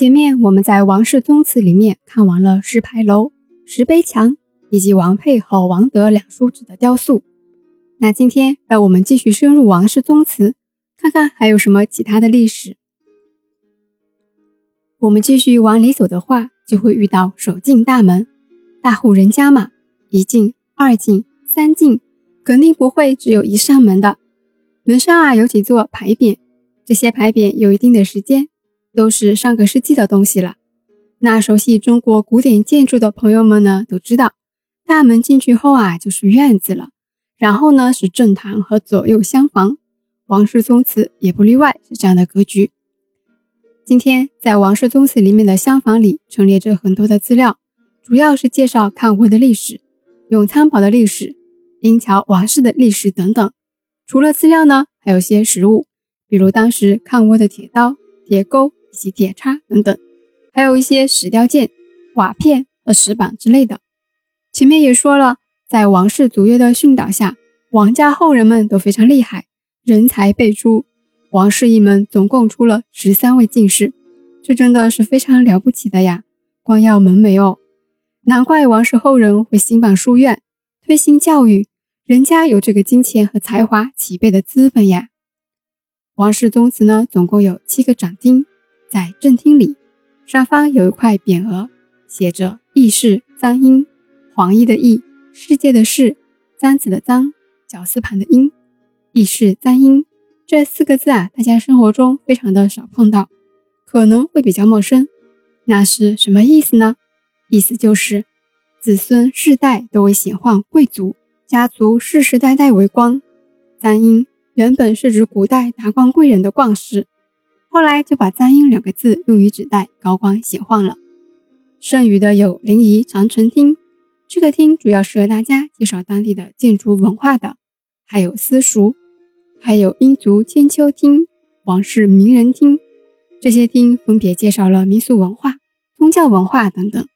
前面我们在王氏宗祠里面看完了石牌楼、石碑墙以及王佩和王德两叔侄的雕塑，那今天让我们继续深入王氏宗祠，看看还有什么其他的历史。我们继续往里走的话，就会遇到守进大门。大户人家嘛，一进、二进、三进，肯定不会只有一扇门的。门上啊有几座牌匾，这些牌匾有一定的时间，都是上个世纪的东西了。那熟悉中国古典建筑的朋友们呢，都知道，大门进去后啊就是院子了，然后呢是正堂和左右厢房。王氏宗祠也不例外，是这样的格局。今天在王氏宗祠里面的厢房里陈列着很多的资料，主要是介绍抗倭的历史、永昌堡的历史、英桥王氏的历史等等。除了资料呢，还有些实物，比如当时抗倭的铁刀、铁钩以及铁叉等等，还有一些石雕件、瓦片和石板之类的。前面也说了，在王氏族约的训导下，王家后人们都非常厉害，人才辈出。王氏一门总共出了十三位进士，这真的是非常了不起的呀！光耀门楣哦，难怪王氏后人会兴办书院，推行教育，人家有这个金钱和才华齐备的资本呀。王氏宗祠呢，总共有七个展厅，在正厅里，上方有一块匾额，写着“义士簪缨”，黄衣的义，世界的世，簪子的簪，绞丝旁的英，义士簪缨。这四个字啊，大家生活中非常的少碰到，可能会比较陌生。那是什么意思呢？意思就是子孙世代都为显宦贵族，家族世世代代为官。簪缨原本是指古代达官贵人的冠饰，后来就把簪缨两个字用于指代高官显宦了。剩余的有临沂长城厅，这个厅主要是和大家介绍当地的建筑文化的，还有私塾。还有英族千秋厅、王室名人厅，这些厅分别介绍了民俗文化、宗教文化等等。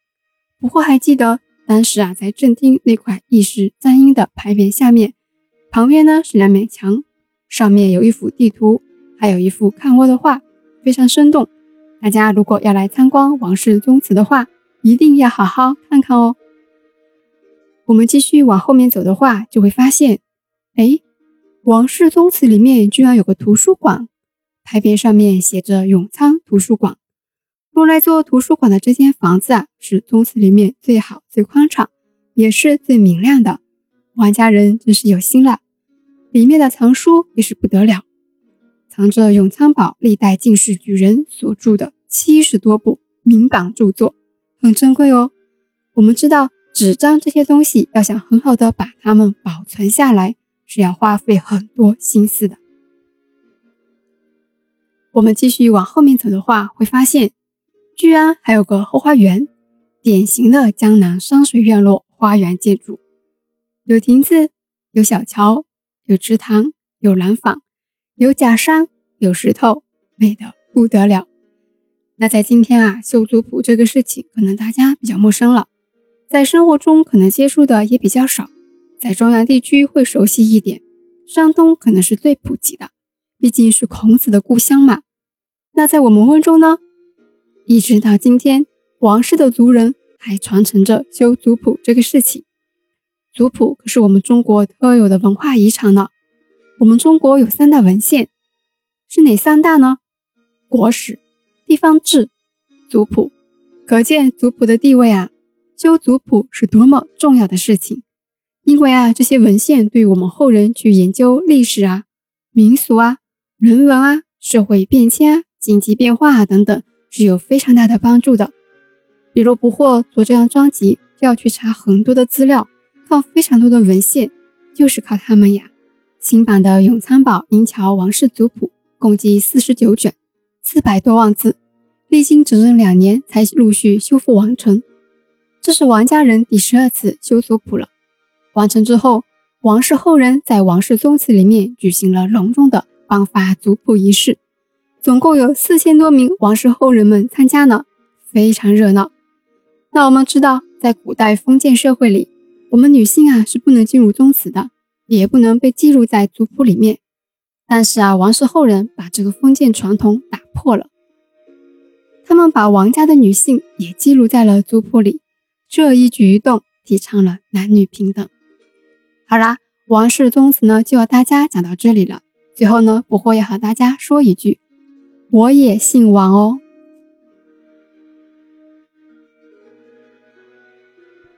不过还记得当时啊，在正厅那块义士簪缨的牌匾下面，旁边呢是两面墙，上面有一幅地图，还有一幅抗倭的画，非常生动。大家如果要来参观王氏宗祠的话，一定要好好看看哦。我们继续往后面走的话，就会发现，哎。王氏宗祠里面居然有个图书馆，牌匾上面写着“永昌图书馆”。用来做图书馆的这间房子啊，是宗祠里面最好、最宽敞，也是最明亮的。王家人真是有心了，里面的藏书也是不得了，藏着永昌堡历代进士举人所著的七十多部名榜著作，很珍贵哦。我们知道纸张这些东西，要想很好的把它们保存下来。是要花费很多心思的。我们继续往后面走的话，会发现居然还有个后花园，典型的江南山水院落花园建筑，有亭子，有小桥，有池塘，有蓝坊，有假山，有石头，美得不得了。那在今天啊，修族谱这个事情，可能大家比较陌生了，在生活中可能接触的也比较少。在中原地区会熟悉一点，山东可能是最普及的，毕竟是孔子的故乡嘛。那在我们温州呢，一直到今天，王氏的族人还传承着修族谱这个事情。族谱可是我们中国特有的文化遗产呢。我们中国有三大文献，是哪三大呢？国史、地方志、族谱。可见族谱的地位啊，修族谱是多么重要的事情。因为啊，这些文献对我们后人去研究历史啊、民俗啊、人文啊、社会变迁啊、经济变化啊等等，是有非常大的帮助的。比如不惑做这样专辑，就要去查很多的资料，靠非常多的文献，就是靠他们呀。新版的永昌堡银桥王氏族谱共计四十九卷，四百多万字，历经整整两年才陆续修复完成。这是王家人第十二次修族谱了。完成之后，王氏后人在王氏宗祠里面举行了隆重的颁发族谱仪式，总共有四千多名王氏后人们参加呢，非常热闹。那我们知道，在古代封建社会里，我们女性啊是不能进入宗祠的，也不能被记录在族谱里面。但是啊，王氏后人把这个封建传统打破了。他们把王家的女性也记录在了族谱里，这一举一动提倡了男女平等。好啦，王氏宗祠呢就要大家讲到这里了。最后呢，不惑要和大家说一句，我也姓王哦。